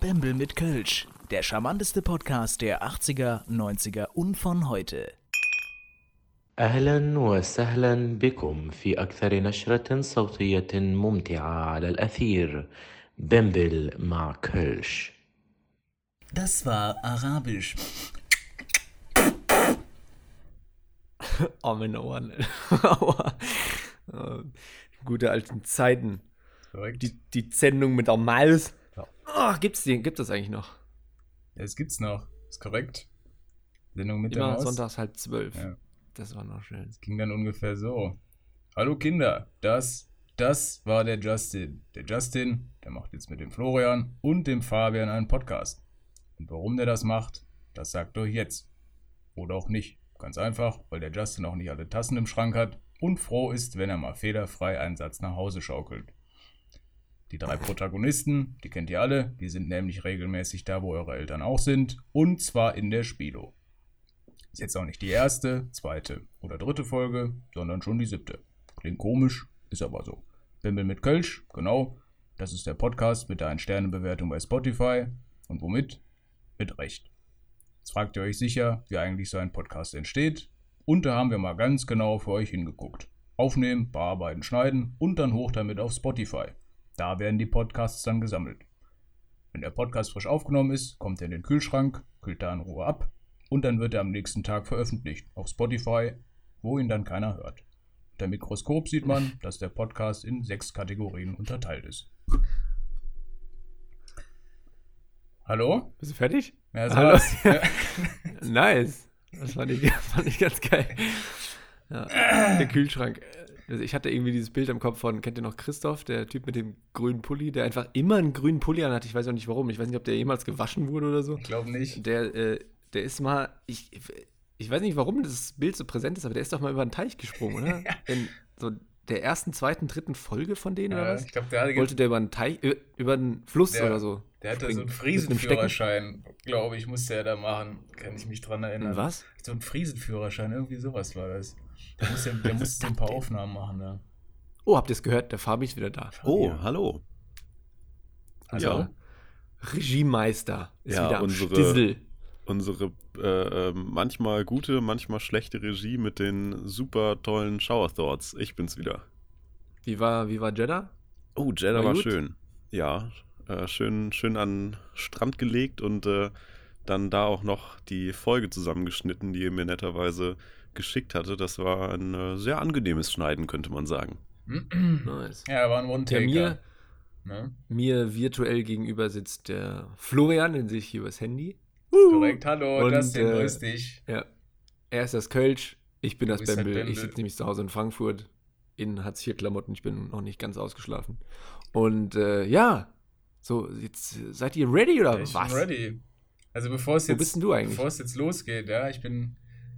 Bembel mit Kölsch, der charmanteste Podcast der 80er, 90er und von heute. أهلا وسهلا بكم في أكثر نشرة صوتية ممتعة على الأثير بمبل مع كيرش Das war Arabisch. Oh, meine Ohren. Aua. Äh, Gute alten Zeiten. Korrekt. Die, die Sendung mit der Maus. Oh, gibt's die? Gibt das eigentlich noch? Ja, das gibt's noch. Ist korrekt. Sendung mit der Immer Maus. sonntags halb zwölf. Ja. Das war noch schön. Ging dann ungefähr so. Hallo Kinder, das, das war der Justin. Der Justin, der macht jetzt mit dem Florian und dem Fabian einen Podcast. Und warum der das macht, das sagt euch jetzt. Oder auch nicht. Ganz einfach, weil der Justin auch nicht alle Tassen im Schrank hat und froh ist, wenn er mal fehlerfrei einen Satz nach Hause schaukelt. Die drei Protagonisten, die kennt ihr alle, die sind nämlich regelmäßig da, wo eure Eltern auch sind, und zwar in der Spilo. Ist jetzt auch nicht die erste, zweite oder dritte Folge, sondern schon die siebte. Klingt komisch, ist aber so. Bimbel mit Kölsch, genau. Das ist der Podcast mit der 1-Sterne-Bewertung bei Spotify. Und womit? Mit Recht. Jetzt fragt ihr euch sicher, wie eigentlich so ein Podcast entsteht. Und da haben wir mal ganz genau für euch hingeguckt. Aufnehmen, bearbeiten, schneiden und dann hoch damit auf Spotify. Da werden die Podcasts dann gesammelt. Wenn der Podcast frisch aufgenommen ist, kommt er in den Kühlschrank, kühlt da in Ruhe ab und dann wird er am nächsten Tag veröffentlicht auf Spotify, wo ihn dann keiner hört. Unter Mikroskop sieht man, dass der Podcast in sechs Kategorien unterteilt ist. Hallo? Bist du fertig? Ja, so Hallo? Ja. Nice. Das fand ich, fand ich ganz geil. Ja, der Kühlschrank. Also ich hatte irgendwie dieses Bild im Kopf von, kennt ihr noch Christoph, der Typ mit dem grünen Pulli, der einfach immer einen grünen Pulli anhat. Ich weiß auch nicht warum. Ich weiß nicht, ob der jemals gewaschen wurde oder so. Ich glaube nicht. Der, äh, der ist mal, ich, ich weiß nicht, warum das Bild so präsent ist, aber der ist doch mal über den Teich gesprungen, oder? In so der ersten, zweiten, dritten Folge von denen oder Ja, was? ich glaube, der, Wollte der über den Teich, über, über den Fluss Der- oder so? Der hatte so einen? Friesenführerschein, glaube ich, musste er da machen. Kann ich mich dran erinnern. Was? So ein Friesenführerschein, irgendwie sowas war das. Der musste, der musste ein paar Aufnahmen machen, ne? Oh, habt ihr es gehört? Der Fabi ist wieder da. Oh, Ja. hallo. Also, Ja. Regiemeister ist Ja, wieder am unsere- Stissel. Unsere äh, ähm, manchmal gute, manchmal schlechte Regie mit den super tollen Shower Thoughts. Ich bin's wieder. Wie war, wie war Jeddah? Oh, Jeddah War war schön. Ja, äh, schön, schön an den Strand gelegt und äh, dann da auch noch die Folge zusammengeschnitten, die ihr mir netterweise geschickt hatte. Das war ein äh, sehr angenehmes Schneiden, könnte man sagen. Nice. Ja, war ein One-Taker. mir, Ne? mir virtuell gegenüber sitzt der Florian, den sehe ich hier übers Handy. Korrekt, hallo, Und, Justin, äh, grüß dich. Ja. Er ist das Kölsch, ich bin das Du das Bembel. Bembel. Ich sitze nämlich zu Hause in Frankfurt in Hartz-IV-Klamotten. Ich bin noch nicht ganz ausgeschlafen. Und äh, ja, so, jetzt seid ihr ready oder ich was? bin ready. Also bevor es Wo jetzt, bist denn du eigentlich? bevor es jetzt losgeht, ja, ich bin,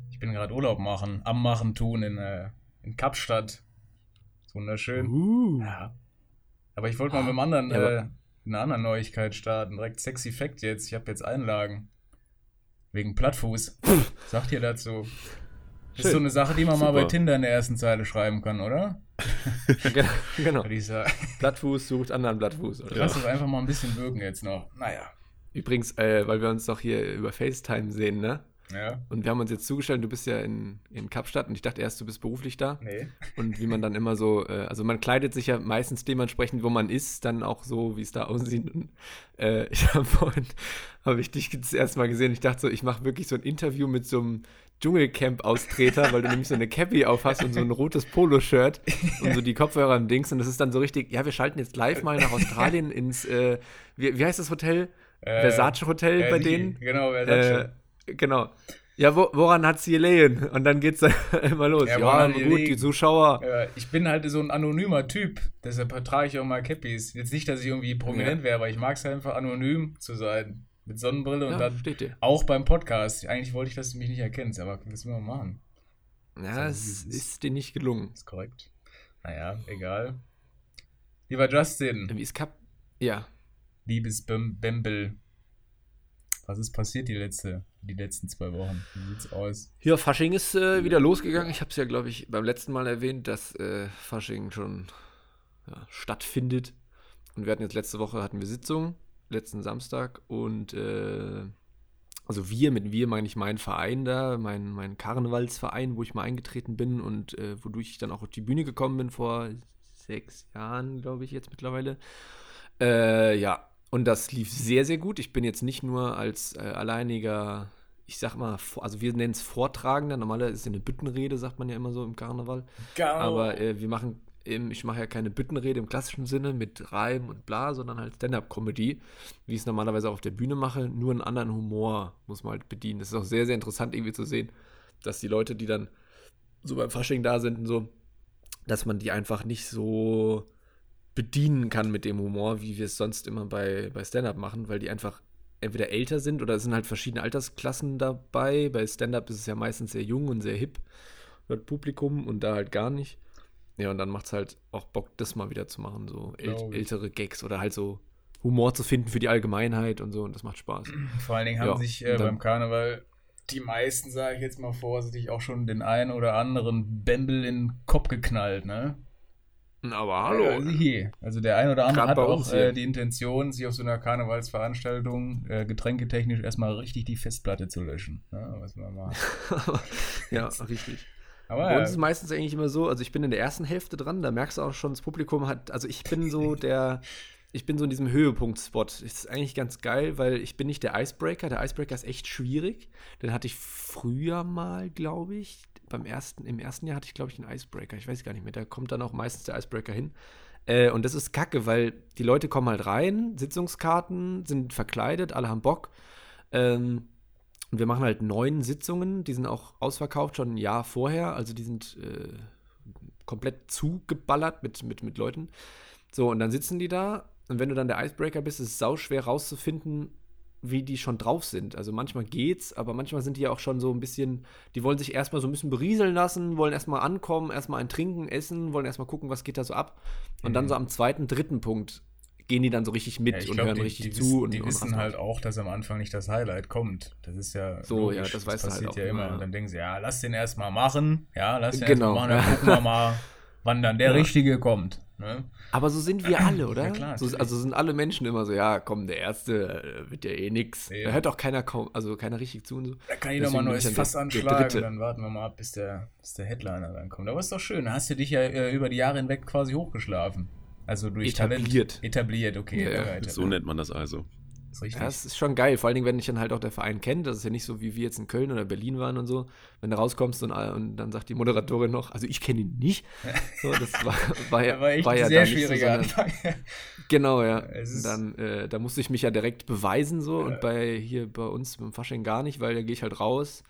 ich bin gerade Urlaub machen, am Machen tun in, äh, in Kapstadt. Ist wunderschön. Uh. Ja. Aber ich wollte mal mit einem anderen, Ja, äh, einer anderen Neuigkeit starten. Direkt sexy Fact jetzt. Ich habe jetzt Einlagen. Wegen Plattfuß. Sagt ihr dazu? Ist Schön. so eine Sache, die man mal bei Super. Tinder in der ersten Zeile schreiben kann, oder? genau, genau. Blattfuß sucht anderen Blattfuß. Oder? Lass es einfach mal ein bisschen wirken jetzt noch. Naja. Übrigens, äh, weil wir uns doch hier über FaceTime sehen, ne? Ja. Und wir haben uns jetzt zugestellt, du bist ja in, in Kapstadt und ich dachte erst, du bist beruflich da. Nee. Und wie man dann immer so, äh, also man kleidet sich ja meistens dementsprechend, wo man ist, dann auch so, wie es da aussieht. Und, äh, ich habe vorhin, habe ich dich das erste Mal gesehen, ich dachte so, ich mache wirklich so ein Interview mit so einem Dschungelcamp-Austreter, weil du nämlich so eine Cappy auf hast und so ein rotes Poloshirt und so die Kopfhörer im Dings und das ist dann so richtig, ja, wir schalten jetzt live mal nach Australien ins, äh, wie, wie heißt das Hotel? Äh, Versace Hotel äh, bei denen? Genau, Versace. Äh, genau. Ja, wo, woran hat sie gelegen? Und dann geht's dann immer los. Ja, Ja, gut, die Zuschauer. Ja, ich bin halt so ein anonymer Typ, deshalb trage ich auch mal Cappies. Jetzt nicht, dass ich irgendwie prominent Ja. wäre, aber ich mag es einfach anonym zu sein. Mit Sonnenbrille und Ja, dann steht dir. auch beim Podcast. Eigentlich wollte ich, dass du mich nicht erkennst, aber was will man machen? Ja, es ist. ist dir nicht gelungen. Ist korrekt. Naja, egal. Lieber Justin, Wie ist Kap. Ja. liebes Bembel, was ist passiert die, letzte, die letzten zwei Wochen? Wie sieht's aus? Ja, Fasching ist äh, wieder losgegangen. Ich habe es ja, glaube ich, beim letzten Mal erwähnt, dass äh, Fasching schon ja, stattfindet. Und wir hatten jetzt letzte Woche hatten wir Sitzung. Letzten Samstag. Und äh, also wir, mit wir meine ich meinen Verein da, mein, mein Karnevalsverein, wo ich mal eingetreten bin und äh, wodurch ich dann auch auf die Bühne gekommen bin vor sechs Jahren, glaube ich, jetzt mittlerweile. Äh, ja, und das lief sehr, sehr gut. Ich bin jetzt nicht nur als äh, alleiniger, ich sag mal, also wir nennen es Vortragender. Normalerweise ist es eine Büttenrede, sagt man ja immer so im Karneval. Genau. Aber äh, wir machen eben, ich mache ja keine Büttenrede im klassischen Sinne mit Reim und bla, sondern halt Stand-up-Comedy, wie ich es normalerweise auch auf der Bühne mache. Nur einen anderen Humor muss man halt bedienen. Das ist auch sehr, sehr interessant irgendwie zu sehen, dass die Leute, die dann so beim Fasching da sind und so, dass man die einfach nicht so bedienen kann mit dem Humor, wie wir es sonst immer bei, bei Stand-Up machen, weil die einfach entweder älter sind oder es sind halt verschiedene Altersklassen dabei. Bei Stand-Up ist es ja meistens sehr jung und sehr hip, laut Publikum und da halt gar nicht. Ja, und dann macht es halt auch Bock, das mal wieder zu machen, so äl ältere Gags oder halt so Humor zu finden für die Allgemeinheit und so und das macht Spaß. Vor allen Dingen haben ja, sich äh, beim Karneval die meisten, sage ich jetzt mal vorsichtig, auch schon den einen oder anderen Bembel in den Kopf geknallt, ne? Aber hallo. Also, hier. also der ein oder andere hat auch äh, die Intention, sich auf so einer Karnevalsveranstaltung äh, getränketechnisch erstmal richtig die Festplatte zu löschen. Ja, was man mal. ja, richtig. Aber Bei uns ist meistens eigentlich immer so, also ich bin in der ersten Hälfte dran, da merkst du auch schon, das Publikum hat, also ich bin so der, ich bin so in diesem Höhepunkt-Spot. Das ist eigentlich ganz geil, weil ich bin nicht der Icebreaker. Der Icebreaker ist echt schwierig. Den hatte ich früher mal, glaube ich beim ersten, im ersten Jahr hatte ich, glaube ich, einen Icebreaker. Ich weiß gar nicht mehr. Da kommt dann auch meistens der Icebreaker hin. Äh, und das ist kacke, weil die Leute kommen halt rein, Sitzungskarten sind verkleidet, alle haben Bock. Ähm, und wir machen halt neun Sitzungen, die sind auch ausverkauft schon ein Jahr vorher. Also die sind äh, komplett zugeballert mit, mit, mit Leuten. So, und dann sitzen die da. Und wenn du dann der Icebreaker bist, ist es sau schwer rauszufinden, wie die schon drauf sind. Also manchmal geht's, aber manchmal sind die ja auch schon so ein bisschen, die wollen sich erstmal so ein bisschen berieseln lassen, wollen erstmal ankommen, erstmal ein Trinken, essen, wollen erstmal gucken, was geht da so ab. Und mhm. dann so am zweiten, dritten Punkt gehen die dann so richtig mit ja, und glaub, hören die, richtig die zu. Wissen, und, die wissen halt auch, dass am Anfang nicht das Highlight kommt. Das ist ja. So, logisch. ja, das, das weißt passiert du halt auch ja immer. immer. Und dann denken sie, ja, lass den erstmal machen. Ja, lass den genau. erstmal machen, dann gucken wir mal, wann dann der ja. Richtige kommt. Ne? Aber so sind wir alle, oder? Ja, klar, so, also sind alle Menschen immer so, ja, komm, der Erste äh, wird ja eh nix. Ja. Da hört auch keiner kaum, also keiner richtig zu und so. Da kann ich nochmal ein neues Fass anschlagen und dann warten wir mal ab, bis der, bis der Headliner dann kommt. Aber ist doch schön, da hast du dich ja äh, über die Jahre hinweg quasi hochgeschlafen. Also durch etabliert. Talent. Etabliert, okay. Ja, etabliert. So nennt man das also. Das ist, ja, das ist schon geil, vor allen Dingen, wenn dich dann halt auch der Verein kennt. Das ist ja nicht so, wie wir jetzt in Köln oder Berlin waren und so. Wenn du rauskommst und, und dann sagt die Moderatorin noch, also ich kenne ihn nicht. So, das war, war ja, war, war ja sehr schwieriger so, Genau, ja. dann, äh, da musste ich mich ja direkt beweisen so. Ja. Und bei hier bei uns beim Fasching gar nicht, weil da gehe ich halt raus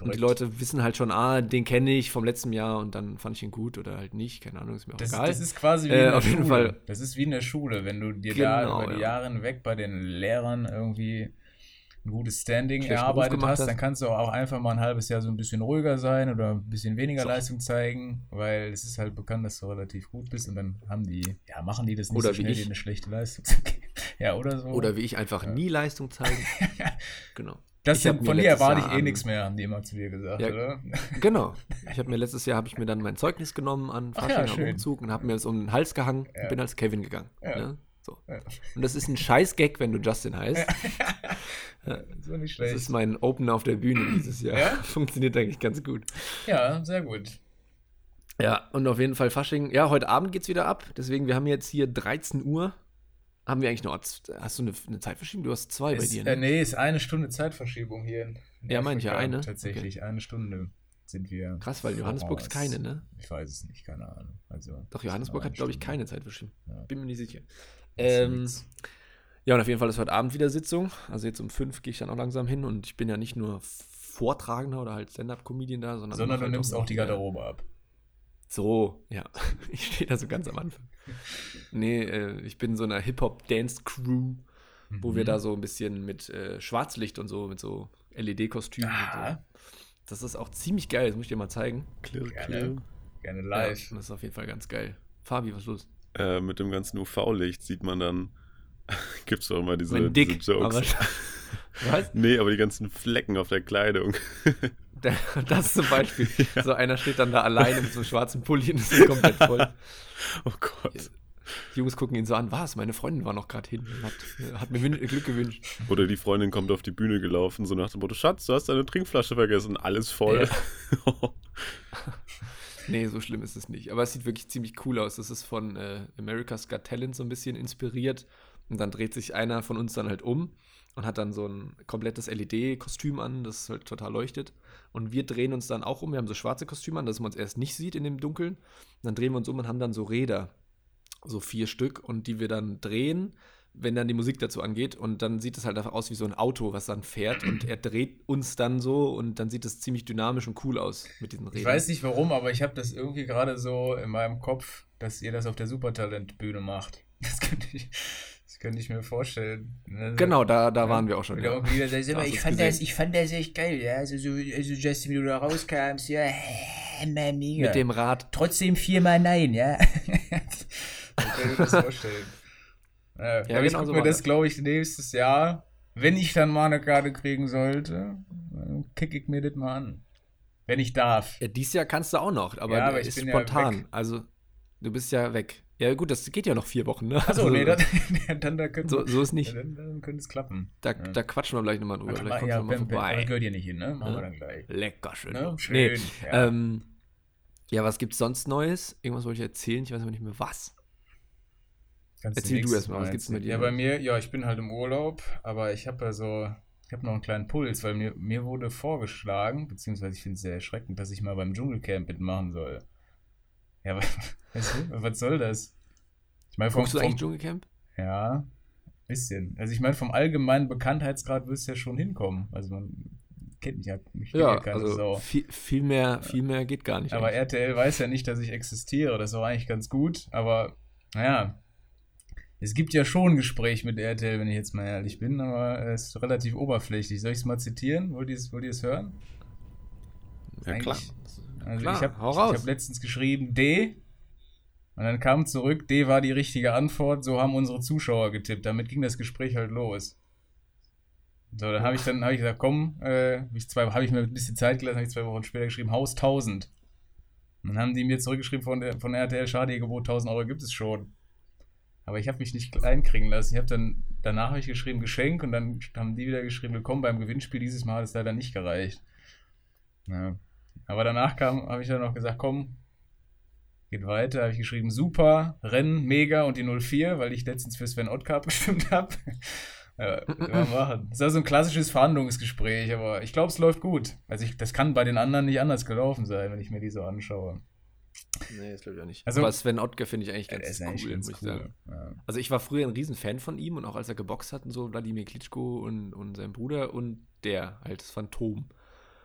und die Leute wissen halt schon, ah, den kenne ich vom letzten Jahr und dann fand ich ihn gut oder halt nicht, keine Ahnung, ist mir auch das, egal. Das ist quasi wie äh, in der auf Schule. jeden Fall. Das ist wie in der Schule, wenn du dir Genau, da über die ja. Jahre hinweg bei den Lehrern irgendwie ein gutes Standing Schlechten erarbeitet hast, hast. dann kannst du auch einfach mal ein halbes Jahr so ein bisschen ruhiger sein oder ein bisschen weniger So. Leistung zeigen, weil es ist halt bekannt, dass du relativ gut bist und dann haben die, ja, machen die das nicht Oder so schnell, ich. dir eine schlechte Leistung zu geben. Ja, oder so. Oder wie ich einfach Ja. nie Leistung zeige. genau. Das ich sind, von dir erwarte ich eh nichts mehr, haben die immer zu dir gesagt, Ja, oder? Genau. Ich habe mir letztes Jahr habe ich mir dann mein Zeugnis genommen an ja, Fasching schön. Umzug und habe mir das um den Hals gehangen Ja. und bin als Kevin gegangen. Ja. Ne? So. Ja. Und das ist ein scheiß Gag, wenn du Justin heißt. so nicht Das schlecht. ist mein Opener auf der Bühne dieses Jahr. Ja? Funktioniert eigentlich ganz gut. Ja, sehr gut. Ja, und auf jeden Fall Fasching. Ja, heute Abend geht's wieder ab. Deswegen, wir haben jetzt hier 13 Uhr. Haben wir eigentlich noch. Hast du eine, eine Zeitverschiebung? Du hast zwei bei Ist, dir, äh, ne? nee, ist eine Stunde Zeitverschiebung hier. In, in Ja, meine ich ja, eine. Tatsächlich, eine Stunde sind wir. Krass, weil Johannesburg ist keine, ne? Ich weiß es nicht, keine Ahnung. Also, Doch, Johannesburg hat, glaube ich, keine Zeitverschiebung. Ja. Bin mir nicht sicher. Ähm, ja, und auf jeden Fall ist heute Abend wieder Sitzung. Also jetzt um fünf gehe ich dann auch langsam hin und ich bin ja nicht nur Vortragender oder halt Stand-Up-Comedian da, sondern. Sondern du halt nimmst auch die äh, Garderobe ab. So, ja. Ich stehe da so ganz am Anfang. Nee, äh, ich bin in so einer Hip-Hop-Dance-Crew, wo Mhm. wir da so ein bisschen mit äh, Schwarzlicht und so, mit so LED-Kostümen. und Ah. So. Das ist auch ziemlich geil, das muss ich dir mal zeigen. Klirr, Gerne. klirr. Gerne Ja, live. das ist auf jeden Fall ganz geil. Fabi, was ist los? Äh, mit dem ganzen UV-Licht sieht man dann, gibt es auch immer diese, mein diese Dick. Jokes. Aber, was? Nee, aber die ganzen Flecken auf der Kleidung. Das zum Beispiel. So einer steht dann da alleine mit so einem schwarzen Pulli und ist komplett voll. Oh Gott. Die Jungs gucken ihn so an, was? Meine Freundin war noch gerade hin, hat, hat mir Glück gewünscht. Oder die Freundin kommt auf die Bühne gelaufen, so nach dem Motto, Schatz, du hast deine Trinkflasche vergessen, alles voll. Nee, so schlimm ist es nicht. Aber es sieht wirklich ziemlich cool aus. Das ist von äh, America's Got Talent so ein bisschen inspiriert. Und dann dreht sich einer von uns dann halt um und hat dann so ein komplettes LED-Kostüm an, das halt total leuchtet. Und wir drehen uns dann auch um. Wir haben so schwarze Kostüme an, dass man uns erst nicht sieht in dem Dunkeln. Und dann drehen wir uns um und haben dann so Räder, so vier Stück, und die wir dann drehen, wenn dann die Musik dazu angeht. Und dann sieht es halt einfach aus wie so ein Auto, was dann fährt. Und er dreht uns dann so und dann sieht es ziemlich dynamisch und cool aus mit diesen Rädern. Ich weiß nicht warum, aber ich habe das irgendwie gerade so in meinem Kopf, dass ihr das auf der Supertalent-Bühne macht. Das könnte ich, könnte ich mir vorstellen. Also, Genau, da, da waren wir auch schon. Wieder Ja. wieder Hast immer, ich, fand gesehen? das, ich fand das echt geil, ja. Also, so, also Justin, wie du da rauskamst, ja, na, mega. Mit dem Rad. Trotzdem viermal nein, ja. ich kann mir das vorstellen. Ja, aber ich genau gucke so mir das, das. glaube ich, nächstes Jahr, wenn ich dann mal eine Karte kriegen sollte, dann kicke ich mir das mal an. Wenn ich darf. Ja, dieses Jahr kannst du auch noch, aber, Ja, aber ist ja spontan. weg. also, du bist ja weg. Ja, gut, das geht ja noch vier Wochen, ne? Achso, also, nee, dann, dann, da könnte so, so ist nicht. ja, dann, dann könnte es klappen. Da, ja. da quatschen wir gleich nochmal drüber. Vielleicht kommst ja, du mal Ben, Ben, das vorbei. gehört hier nicht hin, ne? Machen Ja. wir dann gleich. Lecker, schön. Ne? Schön, Nee, ja. ähm, ja, was gibt's sonst Neues? Irgendwas wollte ich erzählen, ich weiß aber nicht mehr was. Kannst erzähl du nächstes erst mal, was gibt's erzählen. dir Ja, bei mir, ja, ich bin halt im Urlaub, aber ich habe ja so, ich habe noch einen kleinen Puls, weil mir, mir wurde vorgeschlagen, beziehungsweise ich finde es sehr erschreckend, dass ich mal beim Dschungelcamp mitmachen soll. Ja, weißt du, was soll das? Ich meine, vom, du vom, eigentlich Dschungelcamp? Ja, bisschen. Also ich meine, vom allgemeinen Bekanntheitsgrad wirst du ja schon hinkommen. Also man kennt mich ja, mich Ja, ja keine also Sau. viel, viel, mehr, viel mehr geht gar nicht. Aber eigentlich. RTL weiß ja nicht, dass ich existiere. Das war eigentlich ganz gut. Aber naja, es gibt ja schon ein Gespräch mit RTL, wenn ich jetzt mal ehrlich bin, aber es ist relativ oberflächlich. Soll ich es mal zitieren? Wollt ihr es wollt ihr es hören? Ja, klar. Also Klar, ich habe hab letztens geschrieben D und dann kam zurück, D war die richtige Antwort, so haben unsere Zuschauer getippt. Damit ging das Gespräch halt los. So, dann habe ich dann hab ich gesagt, komm, äh, hab ich zwei, habe ich mir ein bisschen Zeit gelassen, habe ich zwei Wochen später geschrieben, Haus 1000. Und dann haben die mir zurückgeschrieben von, der, von RTL, schade, ihr Gebot 1000 Euro gibt es schon. Aber ich habe mich nicht kleinkriegen lassen. Ich habe dann, danach habe ich geschrieben Geschenk und dann haben die wieder geschrieben, willkommen beim Gewinnspiel. Dieses Mal hat es leider nicht gereicht. Ja. Aber danach kam, habe ich dann noch gesagt, komm, geht weiter. Habe ich geschrieben, super, Rennen, mega und die 04, weil ich letztens für Sven Ottkarp bestimmt habe. ja, können wir machen. Das ist also ein klassisches Verhandlungsgespräch, aber ich glaube, es läuft gut. Also ich, das kann bei den anderen nicht anders gelaufen sein, wenn ich mir die so anschaue. Nee, das glaube ich auch nicht. Also- aber Sven Ottke finde ich eigentlich Ja, ganz cool, eigentlich ganz muss ich sagen. cool. Ja. Also ich war früher ein Riesenfan von ihm und auch als er geboxt hat und so, Wladimir Klitschko und, und sein Bruder und der, halt das Phantom.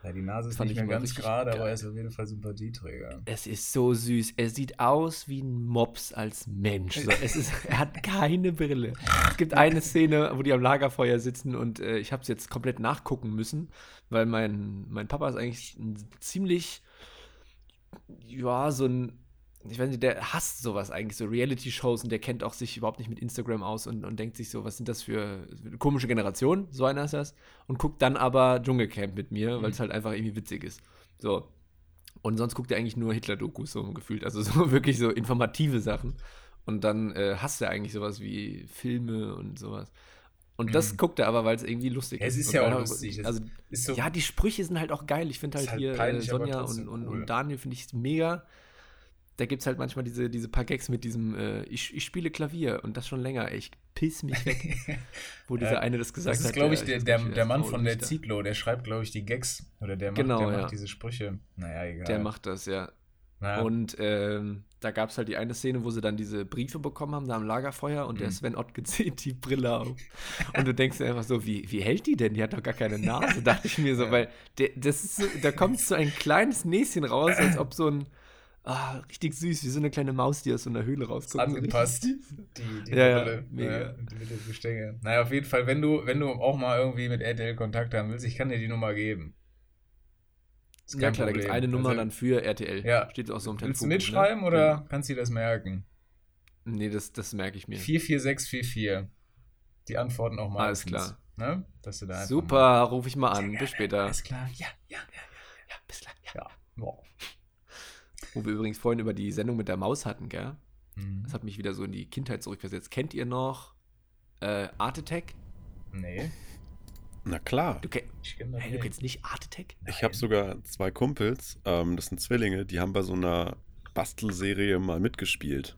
Ja, die Nase ist nicht ich mehr ganz gerade, aber er ist auf jeden Fall Sympathieträger. Es ist so süß. Er sieht aus wie ein Mops als Mensch. So, es ist, er hat keine Brille. Es gibt eine Szene, wo die am Lagerfeuer sitzen und äh, ich habe es jetzt komplett nachgucken müssen, weil mein, mein Papa ist eigentlich ein ziemlich, ja, so ein, ich weiß nicht, der hasst sowas eigentlich, so Reality-Shows und der kennt auch sich überhaupt nicht mit Instagram aus und, und denkt sich so, was sind das für, komische Generation, so einer ist das, und guckt dann aber Dschungelcamp mit mir, weil es halt einfach irgendwie witzig ist. So. Und sonst guckt er eigentlich nur Hitler-Dokus so gefühlt, also so wirklich so informative Sachen. Und dann äh, hasst er eigentlich sowas wie Filme und sowas. Und das Mhm. guckt er aber, weil es irgendwie lustig Es ist. ist Und ja auch lustig. Also, ist so, ja, die Sprüche sind halt auch geil. Ich finde Ist halt, halt hier peinlich, äh, aber Sonja und, und, cool. und Daniel finde ich mega. Da gibt es halt manchmal diese, diese paar Gags mit diesem, äh, ich, ich spiele Klavier und das schon länger. Ich piss mich weg, wo dieser Ja, eine das gesagt das ist, hat. glaube ich, der- der, der, der Mann von der. Zitlo, der schreibt, glaube ich, die Gags. Oder der macht, Genau, der ja. macht diese Sprüche. Naja, egal. Der macht das, ja. naja, Und ähm, da gab es halt die eine Szene, wo sie dann diese Briefe bekommen haben, da am Lagerfeuer und der Mhm. Sven Ottke zieht die Brille auf. Und du denkst dir einfach so, wie, wie hält die denn? Die hat doch gar keine Nase, dachte ich mir so, Ja. weil der, das ist da kommt so ein kleines Näschen raus, als ob so ein, ah, richtig süß, wie so eine kleine Maus, die aus so einer Höhle rauskommt. Angepasst. Die, die Ja, ja, Brille. mega. Ja, mit dem Gestänge. Naja, auf jeden Fall, wenn du, wenn du auch mal irgendwie mit RTL Kontakt haben willst, ich kann dir die Nummer geben. Ist Ja kein klar, da gibt es Problem. eine Nummer Also, dann für RTL. Ja. Steht auch so im Willst du Telefonbuch, mitschreiben ne? oder Ja. kannst du dir das merken? Nee, das, das merke ich mir. 44644. Die antworten auch Alles meistens. klar. Ne? Dass du da Super, rufe ich mal an. mal- Bis später. Alles klar. Ja, ja, ja. Ja, bis gleich. ja. Boah. Wo wir übrigens vorhin über die Sendung mit der Maus hatten, gell? Hm. Das hat mich wieder so in die Kindheit zurückversetzt. Kennt ihr noch äh, Art Attack? Nee, Na klar. Du, hey, du nicht. kennst nicht Art Attack? Ich habe sogar zwei Kumpels, ähm, das sind Zwillinge, die haben bei so einer Bastelserie mal mitgespielt.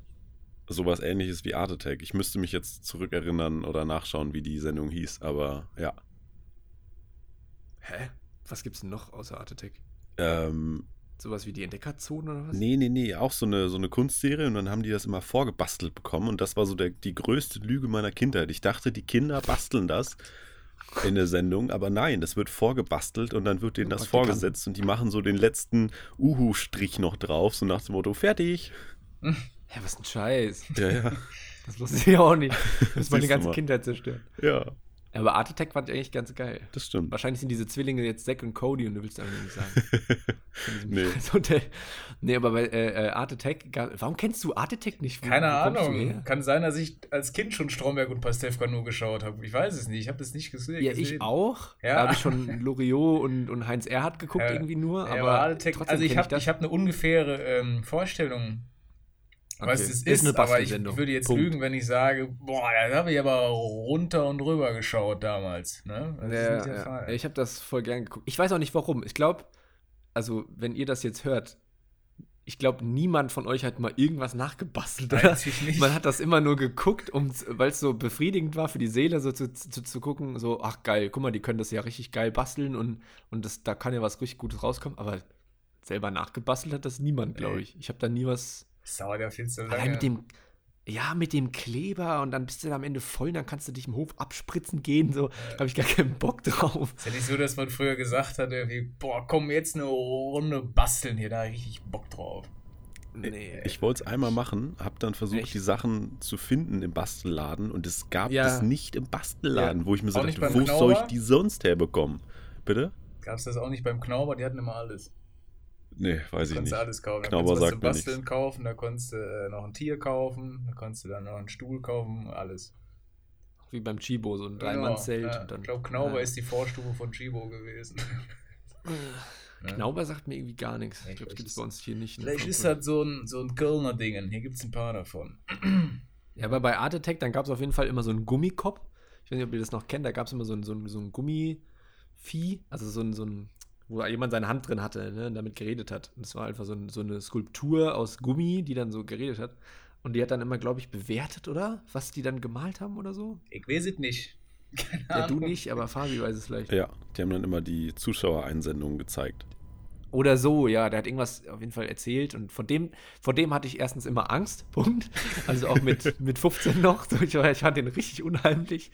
Sowas ähnliches wie Art Attack. Ich müsste mich jetzt zurückerinnern oder nachschauen, wie die Sendung hieß, aber ja. Hä? Was gibt's denn noch außer Art Attack? Ähm, Sowas wie die Entdeckerzone oder was? nee, nee, nee, auch so eine, so eine Kunstserie und dann haben die das immer vorgebastelt bekommen und das war so der, die größte Lüge meiner Kindheit. Ich dachte, die Kinder basteln das in der Sendung, aber nein, das wird vorgebastelt und dann wird denen das vorgesetzt und die machen so den letzten Uhu-Strich noch drauf, so nach dem Motto, fertig. Hä, was ein Scheiß. Ja, ja. Das wusste ich auch nicht. Das Siehst meine ganze. Kindheit zerstört. Ja, Aber Art Attack fand ich eigentlich ganz geil. das stimmt. Wahrscheinlich sind diese Zwillinge jetzt Zack und Cody und du willst einfach nicht sagen. Nee. Hotel. Nee, aber bei äh, äh, Art Attack, warum kennst du Art Attack nicht? Wo- Keine wo Ahnung. Kann sein, dass ich als Kind schon Stromberg und Pastewka nur geschaut habe. Ich weiß es nicht. Ich habe das nicht gesehen. Ja, ich auch. Ja. Da habe ich schon Loriot und, und Heinz Erhardt geguckt Ja. irgendwie nur. Ja, aber Arte- trotzdem also ich habe das. ich hab eine ungefähre ähm, Vorstellung, was Okay. es Ist ist, eine aber ich würde jetzt Punkt. lügen, wenn ich sage, boah, da habe ich aber runter und rüber geschaut damals. Ne? Das Ja, ist nicht der ja. Ich habe das voll gern geguckt. Ich weiß auch nicht warum. Ich glaube, also wenn ihr das jetzt hört, ich glaube, niemand von euch hat mal irgendwas nachgebastelt. Oder? Man hat das immer nur geguckt, um, weil es so befriedigend war für die Seele, so zu, zu, zu gucken, so, ach geil, guck mal, die können das ja richtig geil basteln und, und das, da kann ja was richtig Gutes rauskommen. Aber selber nachgebastelt hat das niemand, glaube ich. Ich habe da nie was. Das dauert ja viel zu lange. Allein mit dem, ja, mit dem Kleber und dann bist du da am Ende voll, dann kannst du dich im Hof abspritzen gehen. So, da habe ich gar keinen Bock drauf. ist ja nicht so, dass man früher gesagt hat, irgendwie, boah, komm, jetzt eine Runde basteln hier, da hab ich richtig Bock drauf. Nee. Ich wollte es einmal machen, habe dann versucht, Echt? die Sachen zu finden im Bastelladen und es gab Ja. es nicht im Bastelladen, wo ich mir so dachte, wo soll ich die sonst herbekommen? Bitte? Gab es das auch nicht beim Knauber? Die hatten immer alles. Nee, weiß Da ich konntest nicht. du alles kaufen. Da Knauber konntest du Basteln nichts. kaufen, da konntest du äh, noch ein Tier kaufen, da konntest du dann noch einen Stuhl kaufen, alles. Wie beim Chibo, so ein Genau, Dreimannzelt. Ja, ich glaube, Knauber Ja. ist die Vorstufe von Chibo gewesen. Ne? Knauber sagt mir irgendwie gar nichts. Ich glaube, das gibt es bei uns hier nicht. Vielleicht ist das so ein, so ein Kölner Ding. Hier gibt es ein paar davon. Ja, aber bei Art Attack, dann gab es auf jeden Fall immer so einen Gummikopf. Ich weiß nicht, ob ihr das noch kennt. Da gab es immer so ein, so ein, so ein Gummivieh. Also so ein, so ein, wo jemand seine Hand drin hatte ne, und damit geredet hat. Und es war einfach so, ein, so eine Skulptur aus Gummi, die dann so geredet hat. Und die hat dann immer, glaube ich, bewertet, oder? Was die dann gemalt haben oder so? Ich weiß es nicht. Keine Ja, du nicht, aber Fabi weiß es vielleicht. Ja, die haben dann immer die Zuschauereinsendungen gezeigt. Oder so, ja, der hat irgendwas auf jeden Fall erzählt und von dem, von dem hatte ich erstens immer Angst, Punkt. Also auch mit, mit 15 noch. So, ich, ich fand den richtig unheimlich.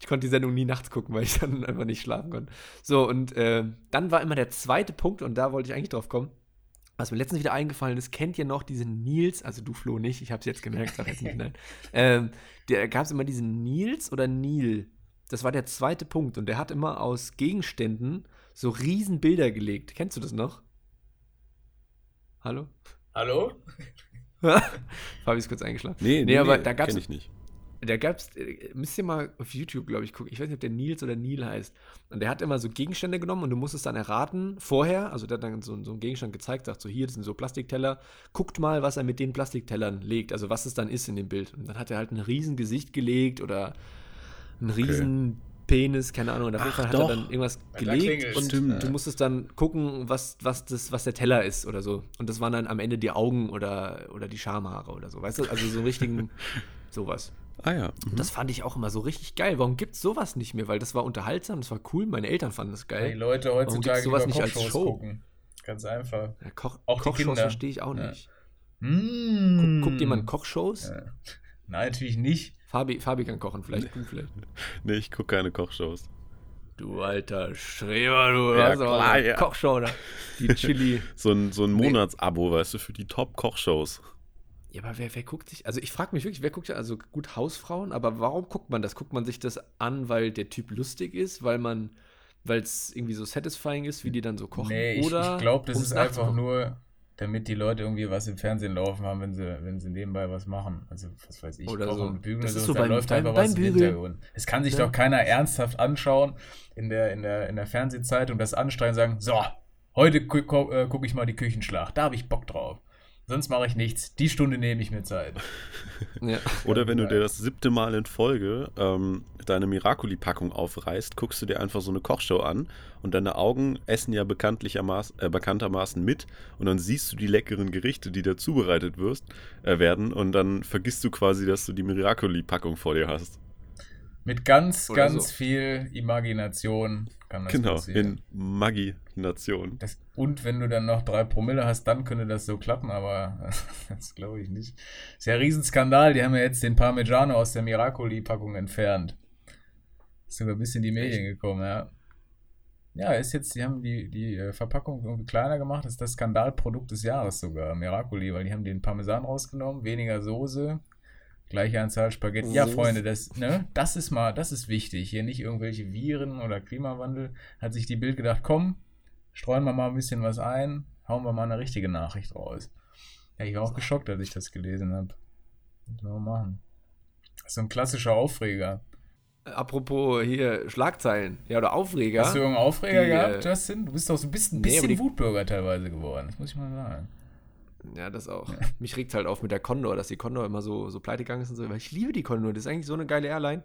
Ich konnte die Sendung nie nachts gucken, weil ich dann einfach nicht schlafen konnte. So, und äh, dann war immer der zweite Punkt, und da wollte ich eigentlich drauf kommen. Was mir letztens wieder eingefallen ist, kennt ihr noch diesen Nils, also du Flo nicht, ich habe es jetzt gemerkt, sag jetzt nicht nein. Ähm, da gab es immer diesen Nils oder Nil. Das war der zweite Punkt und der hat immer aus Gegenständen so riesen Bilder gelegt. Kennst du das noch? Hallo? Hallo? Fabi ist kurz eingeschlafen. Nee, Nee, aber da gab's- kenn ich nicht. Da gab's, äh, müsst ihr mal auf YouTube, glaube ich, gucken. Ich weiß nicht, ob der Nils oder Neil heißt. Und der hat immer so Gegenstände genommen und du musstest dann erraten, vorher, also der hat dann so, so einen Gegenstand gezeigt, sagt so, hier, das sind so Plastikteller, guckt mal, was er mit den Plastiktellern legt, also was es dann ist in dem Bild. Und dann hat er halt ein riesen Gesicht gelegt oder einen riesen Penis, keine Ahnung. Und auf jeden Fall hat doch. er dann irgendwas gelegt und Stimmt. du musstest dann gucken, was, was, das, was der Teller ist oder so. Und das waren dann am Ende die Augen oder, oder die Schamhaare oder so, weißt du? Also so einen richtigen, sowas. Ah ja. Mhm. das fand ich auch immer so richtig geil. Warum gibt's sowas nicht mehr? Weil das war unterhaltsam, das war cool. Meine Eltern fanden das Weil die geil. Leute heutzutage sowas nicht als Kochshows Show? gucken. Ganz einfach. Ja, Koch, Auch Kochshows verstehe ich auch Ja. nicht. Mm. Guckt jemand Kochshows? Ja. Nein, natürlich nicht. Fabi, Fabi kann kochen, vielleicht du vielleicht. Nee, ich gucke keine Kochshows. Du alter Schreber, du. Ja, klar, eine ja. Kochshow da. Die Chili. So ein, so ein Monatsabo, weißt du, für die Top-Kochshows. Ja, aber wer, wer guckt sich, also ich frage mich wirklich, wer guckt ja, also gut Hausfrauen, aber warum guckt man das? Guckt man sich das an, weil der Typ lustig ist, weil man, weil es irgendwie so satisfying ist, wie die dann so kochen? Nee, ich, Oder ich glaube, das ist einfach nur, damit die Leute irgendwie was im Fernsehen laufen haben, wenn sie, wenn sie nebenbei was machen. Also, was weiß ich, Oder so. bügeln Das ist so, beim- läuft beim- einfach beim was im Bügeln. Hintergrund. Es kann sich Ja. doch keiner ernsthaft anschauen in der, in der, in der Fernsehzeitung, das anstrengen und sagen, so, heute äh, gucke ich mal die Küchenschlacht, da habe ich Bock drauf. Sonst mache ich nichts. Die Stunde nehme ich mir Zeit. Ja. Oder wenn du dir das siebte Mal in Folge ähm, deine Miracoli-Packung aufreißt, guckst du dir einfach so eine Kochshow an und deine Augen essen ja bekanntlichermaßen, äh, bekanntermaßen mit und dann siehst du die leckeren Gerichte, die da zubereitet wirst, äh, werden und dann vergisst du quasi, dass du die Miracoli-Packung vor dir hast. Mit ganz, Oder ganz so. viel Imagination kann das genau, passieren. in Magination. Das, und wenn du dann noch drei Promille hast, dann könnte das so klappen, aber das glaube ich nicht. Ist ja ein Riesenskandal. Die haben ja jetzt den Parmigiano aus der Miracoli-Packung entfernt. Ist sogar bis in die Medien gekommen, ja. Ja, ist jetzt, die haben die, die äh, Verpackung irgendwie kleiner gemacht. Das ist das Skandalprodukt des Jahres sogar, Miracoli, weil die haben den Parmesan rausgenommen, weniger Soße, gleiche Anzahl Spaghetti. Ja. Freunde, das, ne, das ist mal, das ist wichtig. Hier nicht irgendwelche Viren oder Klimawandel. Hat sich die Bild gedacht, komm, streuen wir mal ein bisschen was ein, hauen wir mal eine richtige Nachricht raus. Ja, ich war auch geschockt, als ich das gelesen habe. Was soll man machen? Das ist so ein klassischer Aufreger. Apropos hier Schlagzeilen, ja, oder Aufreger. Hast du irgendeinen Aufreger Die, gehabt, äh, Justin? Du bist doch so ein bisschen, nee, bisschen Wutbürger teilweise geworden, das muss ich mal sagen. Ja, das auch. Mich regt halt auf mit der Condor, dass die Condor immer so, so pleite gegangen ist und so, weil ich liebe die Condor, das ist eigentlich so eine geile Airline.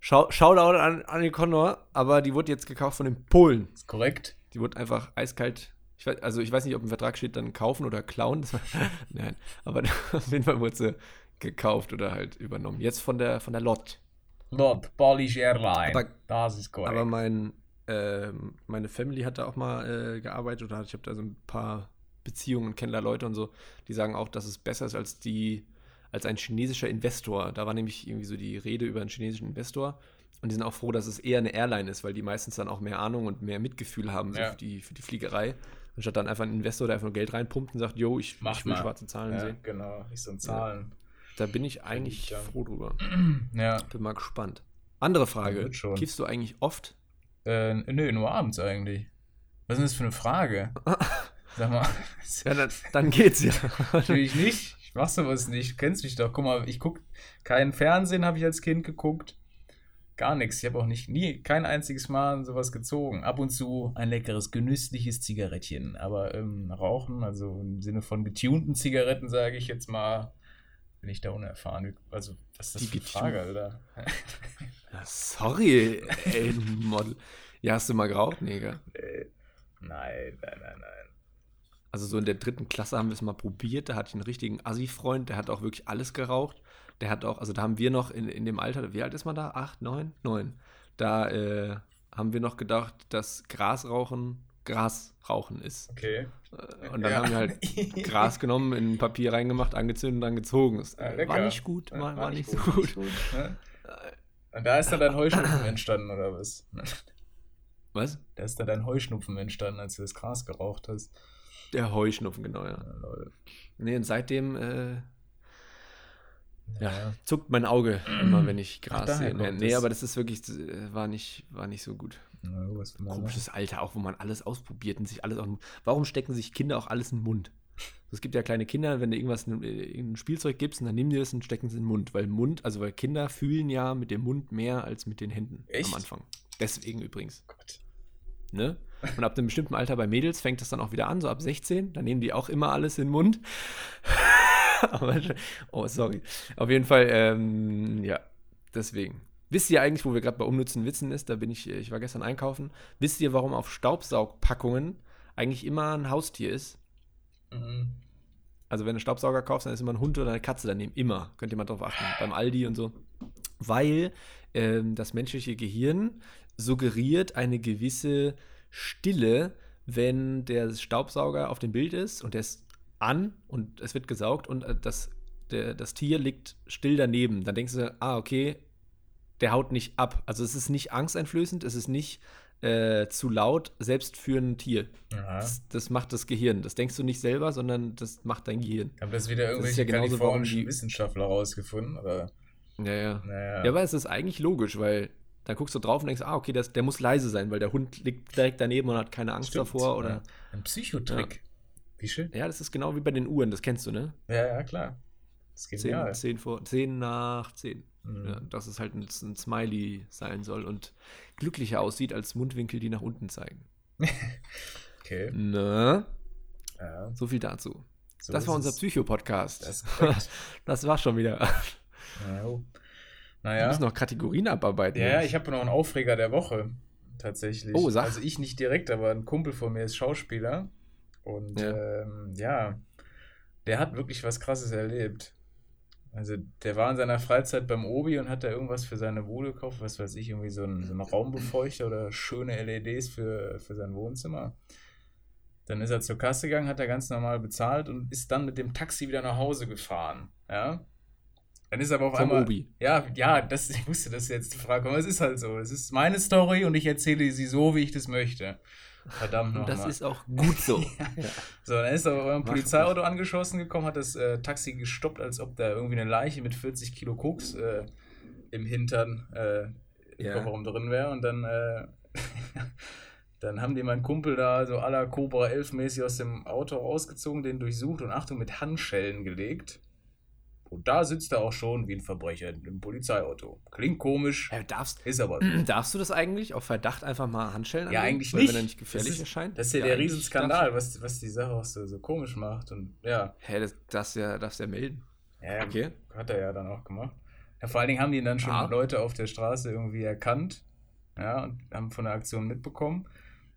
Schau, Shoutout an, an die Condor, aber die wurde jetzt gekauft von den Polen. Ist korrekt? Die wurde einfach eiskalt. Ich weiß, also ich weiß nicht, ob im Vertrag steht, dann kaufen oder klauen. Das war, nein, aber auf jeden Fall wurde sie gekauft oder halt übernommen. Jetzt von der von der Lot. Lord, Polish Airline. Aber- das ist korrekt. Aber mein, ähm, meine Family hat da auch mal äh, gearbeitet oder ich habe da so ein paar Beziehungen und kenne da Leute und so, die sagen auch, dass es besser ist als die, als ein chinesischer Investor. Da war nämlich irgendwie so die Rede über einen chinesischen Investor und die sind auch froh, dass es eher eine Airline ist, weil die meistens dann auch mehr Ahnung und mehr Mitgefühl haben so Ja. für, die, für die Fliegerei. Anstatt dann einfach ein Investor, der einfach nur Geld reinpumpt und sagt, yo, ich, Mach ich will mal. schwarze Zahlen ja, sehen. genau, nicht so ein Zahlen. Da bin ich eigentlich ja. froh drüber. Ja. Bin mal gespannt. Andere Frage. schon. Kiffst du eigentlich oft? Äh, nö, nur abends eigentlich. Was ist denn das für eine Frage? Sag mal. Ja, dann, dann geht's ja. Natürlich nicht. Ich mach sowas nicht. Du kennst mich doch. Guck mal, ich guck keinen Fernsehen, habe ich als Kind geguckt. Gar nichts. Ich habe auch nicht, nie, kein einziges Mal sowas gezogen. Ab und zu ein leckeres, genüssliches Zigarettchen. Aber ähm, Rauchen, also im Sinne von getunten Zigaretten, sage ich jetzt mal, bin ich da unerfahren. Also, was ist das Die für eine Frage, Alter? Ja, sorry, ey, Model. Ja, hast du mal geraucht? Nee, gell? Äh, nein, nein, nein, nein. Also so in der dritten Klasse haben wir es mal probiert. Da hatte ich einen richtigen Assi-Freund, der hat auch wirklich alles geraucht. Der hat auch, also da haben wir noch in, in dem Alter, wie alt ist man da? Acht, neun? Neun. Da äh, haben wir noch gedacht, dass Grasrauchen Grasrauchen ist. Okay. Äh, Und dann Ja. haben wir halt Gras genommen, in ein Papier reingemacht, angezündet und dann gezogen. Das Ja, war nicht gut, Ja, war, war nicht so nicht gut. Ne? Und da ist dann dein Heuschnupfen entstanden, oder was? Was? Da ist dann dein Heuschnupfen entstanden, als du das Gras geraucht hast. Der Heuschnupfen, genau, ja. Nee, und seitdem äh, ja, Ja. zuckt mein Auge immer, wenn ich Ach, Gras daher sehe. Nee, kommt nee es. aber das ist wirklich, äh, war nicht, war nicht so gut. Ja, eine Komisches Alter, auch wo man alles ausprobiert und sich alles auch. Warum stecken sich Kinder auch alles in den Mund? Es gibt ja kleine Kinder, wenn du irgendwas, äh, irgendein Spielzeug gibst und dann nehmen die das und stecken es in den Mund. Weil Mund, also weil Kinder fühlen ja mit dem Mund mehr als mit den Händen Echt? am Anfang. Deswegen übrigens. Gott. Ne? Und ab einem bestimmten Alter bei Mädels fängt das dann auch wieder an, so ab 16. Dann nehmen die auch immer alles in den Mund. Aber, oh, sorry. Auf jeden Fall, ähm, ja, deswegen. Wisst ihr eigentlich, wo wir gerade bei unnützen Witzen ist? Da bin ich, äh, ich war gestern einkaufen. Wisst ihr, warum auf Staubsaugpackungen eigentlich immer ein Haustier ist? Mhm. Also, wenn du Staubsauger kaufst, dann ist immer ein Hund oder eine Katze daneben. Immer. Könnt ihr mal drauf achten. Beim Aldi und so. Weil ähm, das menschliche Gehirn suggeriert eine gewisse Stille, wenn der Staubsauger auf dem Bild ist und der ist an und es wird gesaugt und äh, das, der, das Tier liegt still daneben. Dann denkst du, ah, okay, der haut nicht ab. Also es ist nicht angsteinflößend, es ist nicht äh, zu laut, selbst für ein Tier. Das, das macht das Gehirn. Das denkst du nicht selber, sondern das macht dein Gehirn. Haben das wieder Das irgendwelche ja genauso, die- Wissenschaftler rausgefunden? Oder? Ja, ja. Naja. Ja, aber es ist eigentlich logisch, weil dann guckst du drauf und denkst, ah, okay, das, der muss leise sein, weil der Hund liegt direkt daneben und hat keine Angst Stimmt, davor. Oder ja. Ein Psychotrick. Wie schön. ja, das ist genau wie bei den Uhren, das kennst du, ne? Ja, ja, klar. Das genial. 10, 10, vor, 10 nach 10. Mhm. Ja, dass es halt ein, ein Smiley sein soll und glücklicher aussieht als Mundwinkel, die nach unten zeigen. Okay. Ne? Ja. So viel dazu. So das war unser. Psycho-Podcast. Das Das, war schon wieder. Ja, oh. Wir Naja. müssen noch Kategorien abarbeiten. Ja, ja, ich habe noch einen Aufreger der Woche. Tatsächlich. Oh, sag. Also ich nicht direkt, aber ein Kumpel von mir ist Schauspieler. Und Ja. ähm, ja der hat wirklich was Krasses erlebt. Also der war in seiner Freizeit beim Obi und hat da irgendwas für seine Bude gekauft, was weiß ich, irgendwie so ein, so ein Raumbefeuchter oder schöne LEDs für, für sein Wohnzimmer. Dann ist er zur Kasse gegangen, hat er ganz normal bezahlt und ist dann mit dem Taxi wieder nach Hause gefahren. Ja. Dann ist aber auf Vom einmal. Obi. Ja, ja, das, ich wusste, dass jetzt die Frage kommt. Aber es ist halt so. Es ist meine Story und ich erzähle sie so, wie ich das möchte. Verdammt Und das nochmal. ist auch gut so. So, dann ist er beim Mach Polizeiauto angeschossen gekommen, hat das äh, Taxi gestoppt, als ob da irgendwie eine Leiche mit 40 Kilo Koks äh, im Hintern äh, im Ja. Kofferraum drin wäre. Und dann, äh, dann haben die meinen Kumpel da so à la Cobra 11 mäßig aus dem Auto rausgezogen, den durchsucht und Achtung mit Handschellen gelegt. Und da sitzt er auch schon wie ein Verbrecher im Polizeiauto. Klingt komisch, Ja, darfst, ist aber so. darfst du das eigentlich auf Verdacht einfach mal Handschellen Ja, eigentlich Weil, nicht. Wenn er nicht gefährlich das ist, erscheint? Das ist ja, der eigentlich Riesenskandal, was, was die Sache auch so, so komisch macht. Und ja, Hä, das darfst du ja, darfst ja melden. ja Okay. hat er ja dann auch gemacht. Ja, vor allen Dingen haben die dann schon Ah. Leute auf der Straße irgendwie erkannt. Ja, und haben von der Aktion mitbekommen.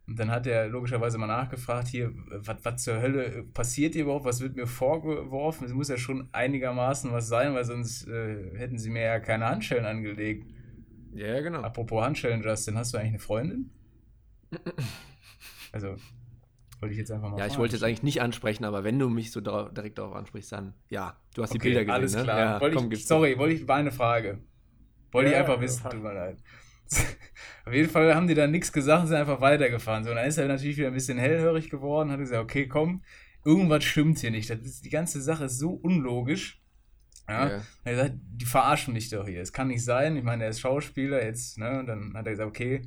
Und dann hat er logischerweise mal nachgefragt, hier, was zur Hölle passiert hier überhaupt? Was wird mir vorgeworfen? Es muss ja schon einigermaßen was sein, weil sonst äh, hätten sie mir ja keine Handschellen angelegt. Ja, ja, genau. Apropos Handschellen, Justin, hast du eigentlich eine Freundin? Also, wollte ich jetzt einfach mal Ja, ich wollte jetzt eigentlich nicht ansprechen, aber wenn du mich so dra direkt darauf ansprichst, dann ja, du hast die Okay, Bilder gesehen, alles ne? klar. Ja, wollte komm, ich, sorry, wollte ich, war eine Frage. Wollte Ja, ich einfach ja, wissen, ja. tut mir leid. Auf jeden Fall haben die dann nichts gesagt und sind einfach weitergefahren. So, und dann ist er natürlich wieder ein bisschen hellhörig geworden, hat gesagt, okay, komm, irgendwas stimmt hier nicht. Das ist, die ganze Sache ist so unlogisch. Ja. Ja. Er hat gesagt, die verarschen mich doch hier. Es kann nicht sein. Ich meine, er ist Schauspieler jetzt, ne? Und dann hat er gesagt, okay,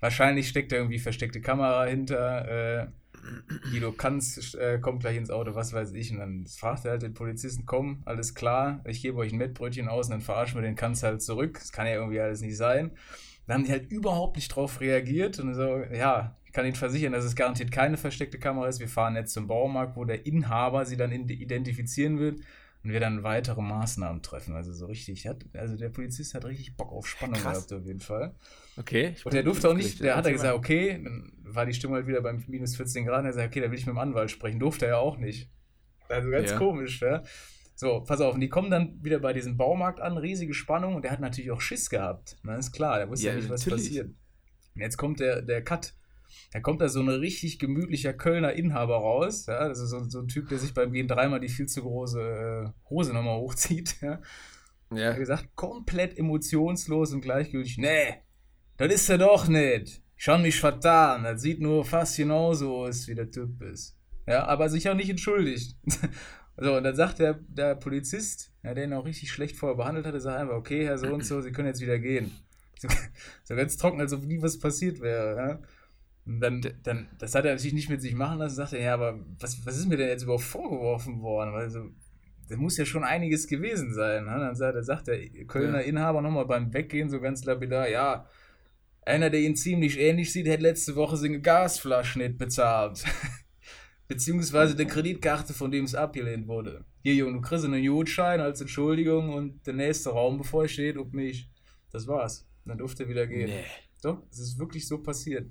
wahrscheinlich steckt da irgendwie versteckte Kamera hinter. Äh, Guido Kanz äh, kommt gleich ins Auto, was weiß ich. Und dann fragt er halt den Polizisten, komm, alles klar, ich gebe euch ein Mettbrötchen aus und dann verarschen wir den Kanz halt zurück. Das kann ja irgendwie alles nicht sein. Da haben die halt überhaupt nicht drauf reagiert und so, ja, ich kann Ihnen versichern, dass es garantiert keine versteckte Kamera ist. Wir fahren jetzt zum Baumarkt, wo der Inhaber sie dann identifizieren wird und wir dann weitere Maßnahmen treffen. Also so richtig, hat, also der Polizist hat richtig Bock auf Spannung Krass. gehabt auf jeden Fall. Okay. ich Und der durfte auch nicht, der hat er gesagt, okay, dann war die Stimmung halt wieder beim minus 14 Grad, und er sagt, okay, da will ich mit dem Anwalt sprechen. Durfte er ja auch nicht. Also ganz Ja. komisch, ja. So, pass auf, und die kommen dann wieder bei diesem Baumarkt an, riesige Spannung, und der hat natürlich auch Schiss gehabt. Na, ist klar, der wusste ja, Ja, nicht, was natürlich. passiert. Und jetzt kommt der, der Cut. Da kommt da so ein richtig gemütlicher Kölner Inhaber raus, ja, also so, so ein Typ, der sich beim Gehen dreimal die viel zu große äh, Hose nochmal hochzieht, ja. mal. Er hat Ja. gesagt, komplett emotionslos und gleichgültig. Nee, das ist er doch nicht. Schon mich vertan. Das sieht nur fast genauso aus, wie der Typ ist. Ja, aber sich auch nicht entschuldigt. So, und dann sagt der, der Polizist, ja, der ihn auch richtig schlecht vorher behandelt hatte, sagt einfach, okay, Herr so und so, Sie können jetzt wieder gehen. So, so ganz trocken, als ob nie was passiert wäre. Ja? Und dann, dann, das hat er natürlich nicht mit sich machen lassen, sagt er, ja, aber was, was ist mir denn jetzt überhaupt vorgeworfen worden? Weil so, da muss ja schon einiges gewesen sein. Ne? Dann sagt, sagt der Kölner Ja. Inhaber nochmal beim Weggehen so ganz lapidar, ja, einer, der ihn ziemlich ähnlich sieht, hätte letzte Woche seine Gasflasche nicht bezahlt. Beziehungsweise der Kreditkarte, von dem es abgelehnt wurde. Hier, Junge, du kriegst einen Jodschein als Entschuldigung und der nächste Raum bevorsteht und mich. Das war's. Dann durfte er wieder gehen. Nee. Doch, es ist wirklich so passiert.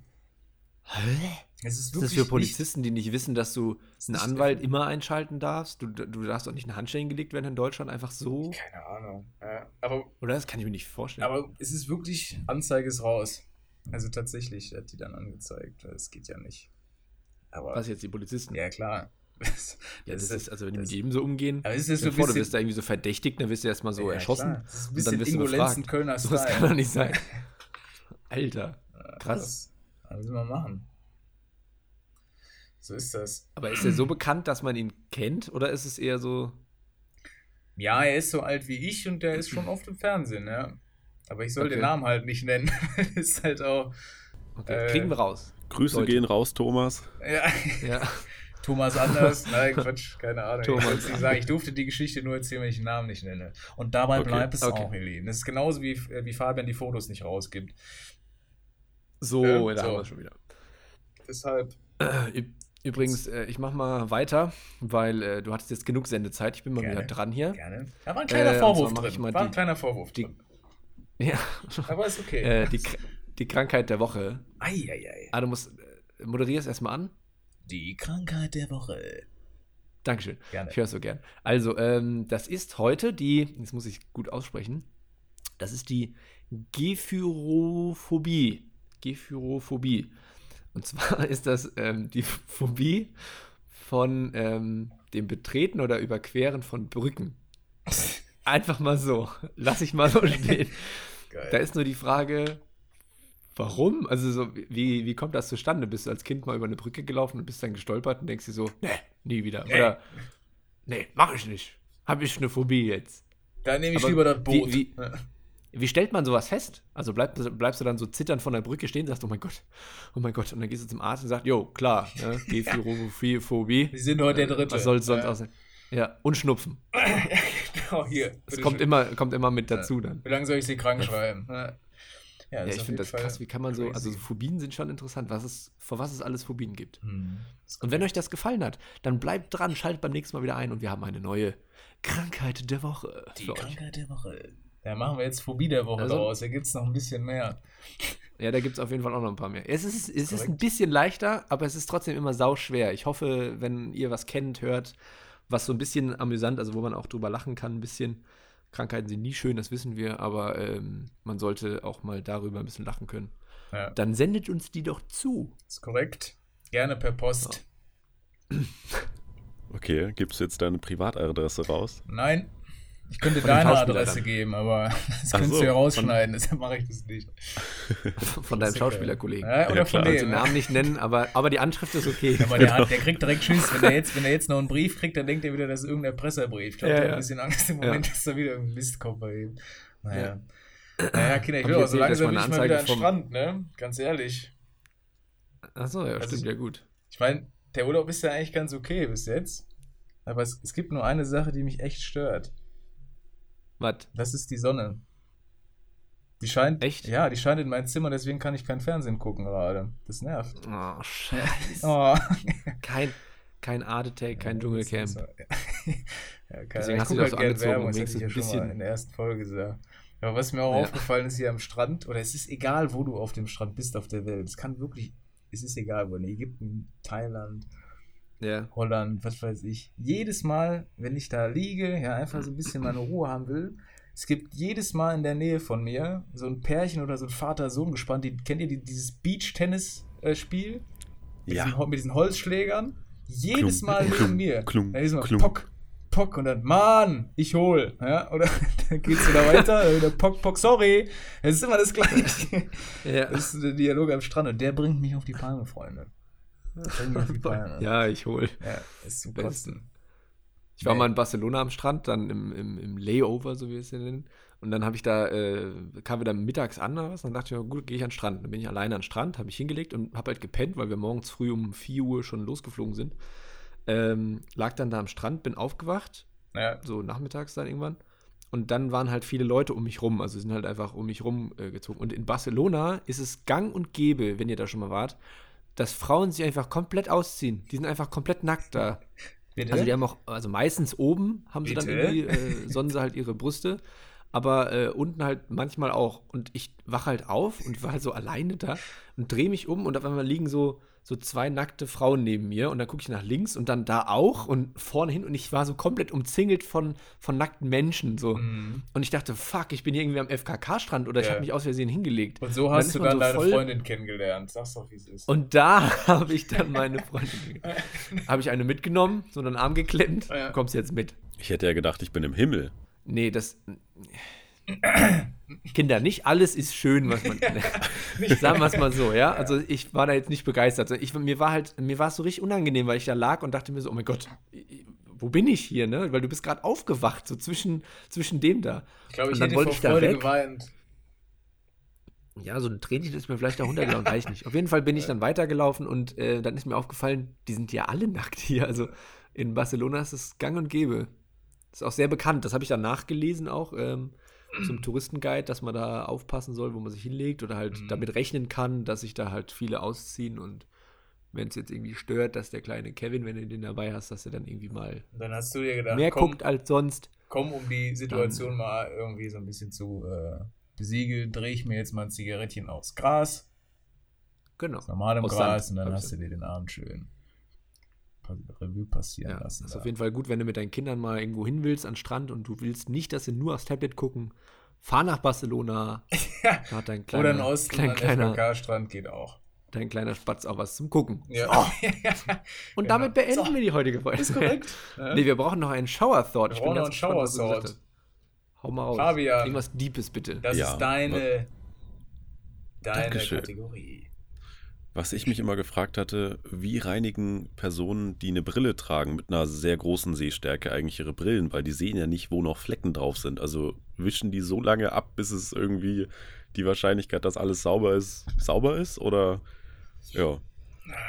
Es ist Ist das wirklich für nicht- Polizisten, die nicht wissen, dass du einen nicht- Anwalt immer einschalten darfst? Du, du darfst doch nicht eine Handschellen gelegt werden in Deutschland, einfach so? Keine Ahnung. Ja, aber Oder? Das kann ich mir nicht vorstellen. Aber es ist wirklich, Anzeige ist raus. Also tatsächlich hat die dann angezeigt. Es geht ja nicht. Aber Was jetzt, die Polizisten? ja klar. Ja, das, ist, also wenn die das- mit jedem so umgehen. Aber ist Stell so dir ein vor, du bisschen. wirst da irgendwie so verdächtigt, dann wirst du erstmal so Ja, erschossen. klar. Das ist ein und bisschen dann wirst du Ingolenzen. Kölner So, das kann doch nicht sein. Alter, krass. Das, das müssen wir machen. So ist das. Aber ist er so bekannt, dass man ihn kennt? Oder ist es eher so. Ja, er ist so alt wie ich und der ist schon oft im Fernsehen, ja. Aber ich soll Okay. den Namen halt nicht nennen. ist halt auch. Okay, Äh, kriegen wir raus. Grüße Leute. gehen raus, Thomas. Ja, Ja. Thomas Anders. Nein, Quatsch, keine Ahnung. Thomas ich, sagen. ich durfte die Geschichte nur erzählen, wenn ich den Namen nicht nenne. Und dabei Okay, bleibt es okay. auch, Helene. Das ist genauso wie, äh, wie Fabian die Fotos nicht rausgibt. So, Ja, da so. haben wir es schon wieder. Deshalb. Äh, Ihr, Übrigens, äh, ich mach mal weiter, weil äh, du hattest jetzt genug Sendezeit. Ich bin mal Gerne. wieder dran hier. Gerne. Da war ein kleiner Äh, Vorwurf mach ich drin. mal War ein kleiner Vorwurf die- drin. Ja. Aber ist okay. äh, die, die Krankheit der Woche. Eieiei. Ah, du musst, äh, moderierst erstmal an. Die Krankheit der Woche. Dankeschön. Gerne. Ich höre so gern. Also, ähm, das ist heute die, jetzt muss ich gut aussprechen, das ist die Gephyrophobie. Gephyrophobie. Und zwar ist das ähm, die Phobie von ähm, dem Betreten oder Überqueren von Brücken. Einfach mal so. Lass ich mal so stehen. Geil. Da ist nur die Frage, warum? Also so, wie, wie kommt das zustande? Bist du als Kind mal über eine Brücke gelaufen und bist dann gestolpert und denkst dir so, nee, nie wieder. Nee. Oder, nee, mach ich nicht. Hab ich eine Phobie jetzt. Dann nehme ich Aber lieber das wie- Boot. wie- Wie stellt man sowas fest? Also bleib, bleibst du dann so zitternd von der Brücke stehen und sagst, oh mein Gott, oh mein Gott. Und dann gehst du zum Arzt und sagst, jo, klar, ne, Gephyrophobie. Wir sind heute der Dritte. Was soll es sonst Ja. aussehen? Ja, und Schnupfen. Genau, hier. Das kommt schön. immer, kommt immer mit dazu dann. Wie lange soll ich sie krank schreiben? Ja, Ja, Ja, ich finde das Fall krass, wie kann man so, crazy. also so Phobien sind schon interessant, was es, vor was es alles Phobien gibt. Hm. Und wenn euch das gefallen hat, dann bleibt dran, schaltet beim nächsten Mal wieder ein und wir haben eine neue Krankheit der Woche Die für euch. Krankheit der Woche. Da machen wir jetzt Phobie der Woche Also- draus. Da gibt es noch ein bisschen mehr. Ja, da gibt es auf jeden Fall auch noch ein paar mehr. Es ist, es ist ein bisschen leichter, aber es ist trotzdem immer sauschwer. Ich hoffe, wenn ihr was kennt, hört, was so ein bisschen amüsant, also wo man auch drüber lachen kann, ein bisschen. Krankheiten sind nie schön, das wissen wir, aber ähm, man sollte auch mal darüber ein bisschen lachen können. Ja, Dann sendet uns die doch zu. ist korrekt. Gerne per Post. Okay, gibst du jetzt deine Privatadresse raus? Nein. Ich könnte deine Adresse dann. geben, aber das Ach könntest so, du ja von- rausschneiden, deshalb mache ich das nicht. Von deinem Schauspielerkollegen. Ja, oder Ja, von. Ich dem. den Namen nicht nennen, aber, aber die Anschrift ist okay. Aber der, hat, der kriegt direkt Schiss. Wenn er, jetzt, wenn er jetzt noch einen Brief kriegt, dann denkt er wieder, das ist irgendein Erpresserbrief. Ich glaube, Ja, der hat ja. ein bisschen Angst im Moment, dass da wieder irgendein Mist kommt bei ihm. Naja. Naja, Kinder, ich will auch so langsam ich mal wieder an den Strand, ne? Ganz ehrlich. Achso, ja, Also stimmt, ja gut. Ich meine, der Urlaub ist ja eigentlich ganz okay bis jetzt. Aber es, es gibt nur eine Sache, die mich echt stört. Was? Das ist die Sonne. Die scheint. Echt? Ja, die scheint in mein Zimmer, deswegen kann ich kein Fernsehen gucken gerade. Das nervt. Oh, scheiße. Oh. Kein, kein Art Attack, kein Dschungelcamp. ja, keine Deswegen hast du das so halt gern angezogen, Werbung, das ich ja wenigstens schon mal bisschen- in der ersten Folge gesagt. Aber was mir auch Ja. aufgefallen ist hier am Strand, oder es ist egal, wo du auf dem Strand bist auf der Welt. Es kann wirklich, es ist egal, wo in Ägypten, Thailand, Ja. Holland, was weiß ich. Jedes Mal, wenn ich da liege, ja, einfach so ein bisschen meine Ruhe haben will, es gibt jedes Mal in der Nähe von mir so ein Pärchen oder so ein Vater-Sohn gespannt. Die, kennt ihr die, dieses Beach-Tennis-Spiel? Mit, Ja. diesen, mit diesen Holzschlägern? Jedes Klum, Mal neben klum, mir. klum, da ist immer klum. Pock, Pock und dann, Mann, ich hol. Ja, oder dann geht's wieder weiter, dann wieder Pock, Pock, sorry. Es ist immer das Gleiche. Ja. Das ist der Dialog am Strand und der bringt mich auf die Palme, Freunde. ja, ich hol. Ja, ist zum Besten. Kotzen. Ich war Nee. mal in Barcelona am Strand, dann im, im, im Layover, so wie wir es hier nennen. Und dann habe ich da, äh, kam wir dann mittags an oder was, dann dachte ich, gut, gehe ich an den Strand. Dann bin ich alleine an den Strand, habe mich hingelegt und habe halt gepennt, weil wir morgens früh um 4 Uhr schon losgeflogen sind. Ähm, lag dann da am Strand, bin aufgewacht, Ja, so nachmittags dann irgendwann. Und dann waren halt viele Leute um mich rum, also sind halt einfach um mich rum äh. Und in Barcelona ist es gang und gäbe, wenn ihr da schon mal wart, dass Frauen sich einfach komplett ausziehen. Die sind einfach komplett nackt da. bitte? Also die haben auch, also meistens oben haben sie dann Bitte? irgendwie, äh, sonnen sie halt ihre Brüste, aber äh, unten halt manchmal auch. Und ich wache halt auf und war halt so alleine da und drehe mich um und auf einmal liegen so, so zwei nackte Frauen neben mir und dann gucke ich nach links und dann da auch und vorne hin und ich war so komplett umzingelt von, von nackten Menschen so. Mhm. Und ich dachte, fuck, ich bin hier irgendwie am FKK-Strand oder ich Ja. habe mich aus Versehen hingelegt. Und so dann hast ist du dann so deine voll- Freundin kennengelernt. Sag's doch, wie es ist. Und da habe ich dann meine Freundin, habe ich eine mitgenommen, so einen Arm geklemmt, Ja. du kommst jetzt mit. Ich hätte ja gedacht, ich bin im Himmel. Nee, das. Kinder, nicht alles ist schön, was man. Sagen wir es mal so, ja? Also ich war da jetzt nicht begeistert. Ich, mir war halt, mir war es so richtig unangenehm, weil ich da lag und dachte mir so, oh mein Gott, wo bin ich hier, ne? Weil du bist gerade aufgewacht, so zwischen, zwischen dem da. ich glaube, ich hätte wollte vor ich da Freude geweint. Ja, so ein Tränchen ist mir vielleicht da runtergelaufen, weiß ich nicht. Auf jeden Fall bin ich dann weitergelaufen und äh, dann ist mir aufgefallen, die sind ja alle nackt hier. Also in Barcelona ist es gang und gäbe. Ist auch sehr bekannt. Das habe ich dann nachgelesen auch ähm, zum Touristenguide, dass man da aufpassen soll, wo man sich hinlegt oder halt Mhm. damit rechnen kann, dass sich da halt viele ausziehen und wenn es jetzt irgendwie stört, dass der kleine Kevin, wenn du den dabei hast, dass er dann irgendwie mal Dann hast du dir gedacht, mehr komm, guckt als sonst. komm, um die Situation mal irgendwie so ein bisschen zu äh, besiegeln, drehe ich mir jetzt mal ein Zigarettchen aufs Gras, Genau. aus normalem Gras, Sand, und dann hast du dir den Abend schön Revue passieren Ja, lassen. ist da. auf jeden Fall gut, wenn du mit deinen Kindern mal irgendwo hin willst, an den Strand und du willst nicht, dass sie nur aufs Tablet gucken. Fahr nach Barcelona. Ja. Kleiner, Oder in Osten klein, kleiner, FKK-Strand geht auch. dein kleiner Spatz auch was zum Gucken. Ja. Und Genau. damit beenden So. wir die heutige Folge. Ist korrekt. Ja. nee, wir brauchen noch einen Shower Thought. Wir brauchen noch einen Shower Thought. Hau mal raus. Fabian. Irgendwas Deepes bitte. Das Ja, ist deine, deine Dankeschön. Kategorie. Was ich mich immer gefragt hatte, wie reinigen Personen, die eine Brille tragen mit einer sehr großen Sehstärke eigentlich ihre Brillen, weil die sehen ja nicht, wo noch Flecken drauf sind. Also wischen die so lange ab, bis es irgendwie die Wahrscheinlichkeit, dass alles sauber ist, sauber ist? Oder ja.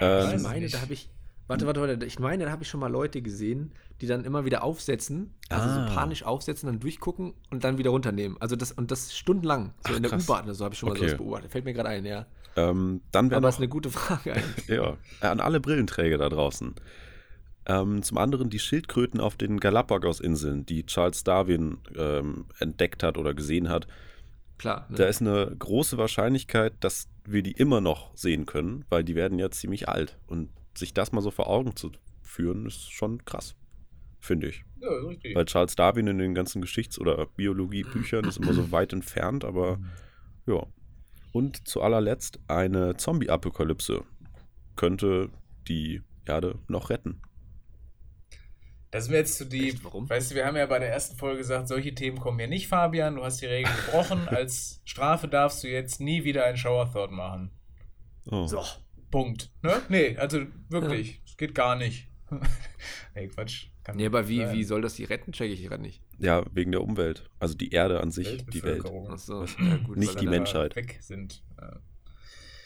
Weiß ich Ähm, meine, da habe ich. Warte, warte, warte. Ich meine, da habe ich schon mal Leute gesehen, die dann immer wieder aufsetzen, also Ah. so panisch aufsetzen, dann durchgucken und dann wieder runternehmen. Also das und das stundenlang. So Ach, in der. U-Bahn oder so habe ich schon mal Okay. sowas beobachtet. Fällt mir gerade ein, ja. Ähm, dann wäre Aber ist noch eine gute Frage eigentlich. Ja, an alle Brillenträger da draußen. Ähm, zum anderen die Schildkröten auf den Galapagos-Inseln, die Charles Darwin ähm, entdeckt hat oder gesehen hat. Klar. Ne? Da ist eine große Wahrscheinlichkeit, dass wir die immer noch sehen können, weil die werden ja ziemlich alt. Und sich das mal so vor Augen zu führen, ist schon krass, finde ich. Ja, ist richtig. Weil Charles Darwin in den ganzen Geschichts- oder Biologiebüchern ist immer so weit entfernt, aber ja. Und zu allerletzt eine Zombie-Apokalypse könnte die Erde noch retten. Das ist mir jetzt zu deep. Echt, warum? Weißt du, wir haben ja bei der ersten Folge gesagt, solche Themen kommen hier nicht, Fabian. Du hast die Regeln gebrochen. Als Strafe darfst du jetzt nie wieder einen Shower Thought machen. Oh. so. Punkt. Ne? Nee, also wirklich. Es geht gar nicht. nee, Quatsch. Kann Nee, aber wie, sein. wie soll das die retten, checke ich gerade nicht. Ja, wegen der Umwelt. Also die Erde an sich, die Welt. Weltbevölkerung Achso, ja, gut. Nicht die Mensch- Menschheit. Weg sind. Ja.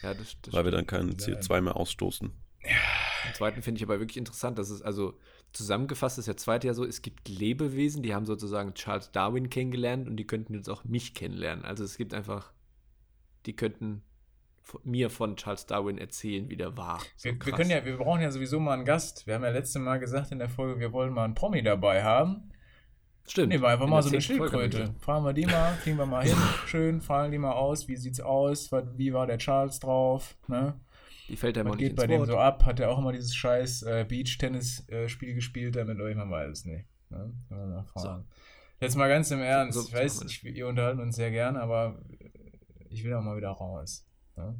Ja, das, das Weil wir dann kein CO2 mehr ausstoßen. Den zweiten finde ich aber wirklich interessant, dass es also zusammengefasst ist der zweite ja so, es gibt Lebewesen, die haben sozusagen Charles Darwin kennengelernt und die könnten jetzt auch mich kennenlernen. Also es gibt einfach, die könnten von, mir von Charles Darwin erzählen, wie der war. So Wir, wir können ja, wir brauchen ja sowieso mal einen Gast. Wir haben ja letztes Mal gesagt in der Folge, wir wollen mal einen Promi dabei haben. Stimmt. Nehmen wir einfach In mal so eine Schildkröte. Fragen wir die mal, kriegen wir mal hin. Schön, fragen die mal aus, wie sieht's aus, wie war der Charles drauf, ne? Die fällt einem auch nicht geht bei ins dem Wort. so ab? Hat er auch immer dieses scheiß äh, Beach-Tennis-Spiel gespielt damit euch? Man weiß es nicht. Ne? Wir mal fragen. Jetzt mal ganz im Ernst. so- ich so weiß, machen wir ich, ihr unterhalten uns sehr gern, aber ich will auch mal wieder raus. Ne?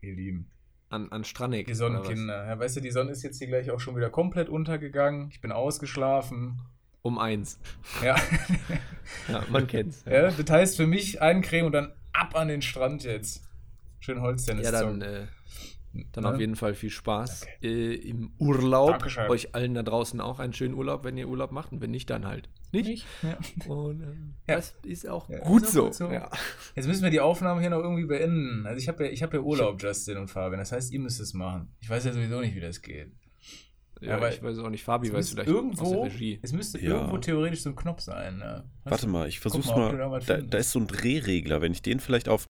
Ihr Lieben. An, an Stranek. Die Sonnenkinder. Ja, weißt du, die Sonne ist jetzt hier gleich auch schon wieder komplett untergegangen. Ich bin ausgeschlafen. Um eins. Ja. Ja, man kennt's. ja, das heißt für mich eincremen und dann ab an den Strand jetzt. Schön Holztennis Ja, dann, äh, dann Ne? auf jeden Fall viel Spaß äh, im Urlaub. Dankeschön. Euch allen da draußen auch einen schönen Urlaub, wenn ihr Urlaub macht. Und wenn nicht, dann halt nicht. Nicht? Ja. Und ähm, Ja. das ist auch Ja, gut, ist auch so. gut so. Ja. Jetzt müssen wir die Aufnahme hier noch irgendwie beenden. Also ich habe ja, ich hab ja Urlaub, Justin und Fabian. Das heißt, ihr müsst es machen. Ich weiß ja sowieso nicht, wie das geht. Ja, aber ich weiß auch nicht, Fabi Es weiß müsste vielleicht aus irgendwo, der Regie. es müsste Ja. irgendwo theoretisch so ein Knopf sein. Ne? Warte du? mal, ich versuch's mal, mal. da da ist so ein Drehregler. Wenn ich den vielleicht auf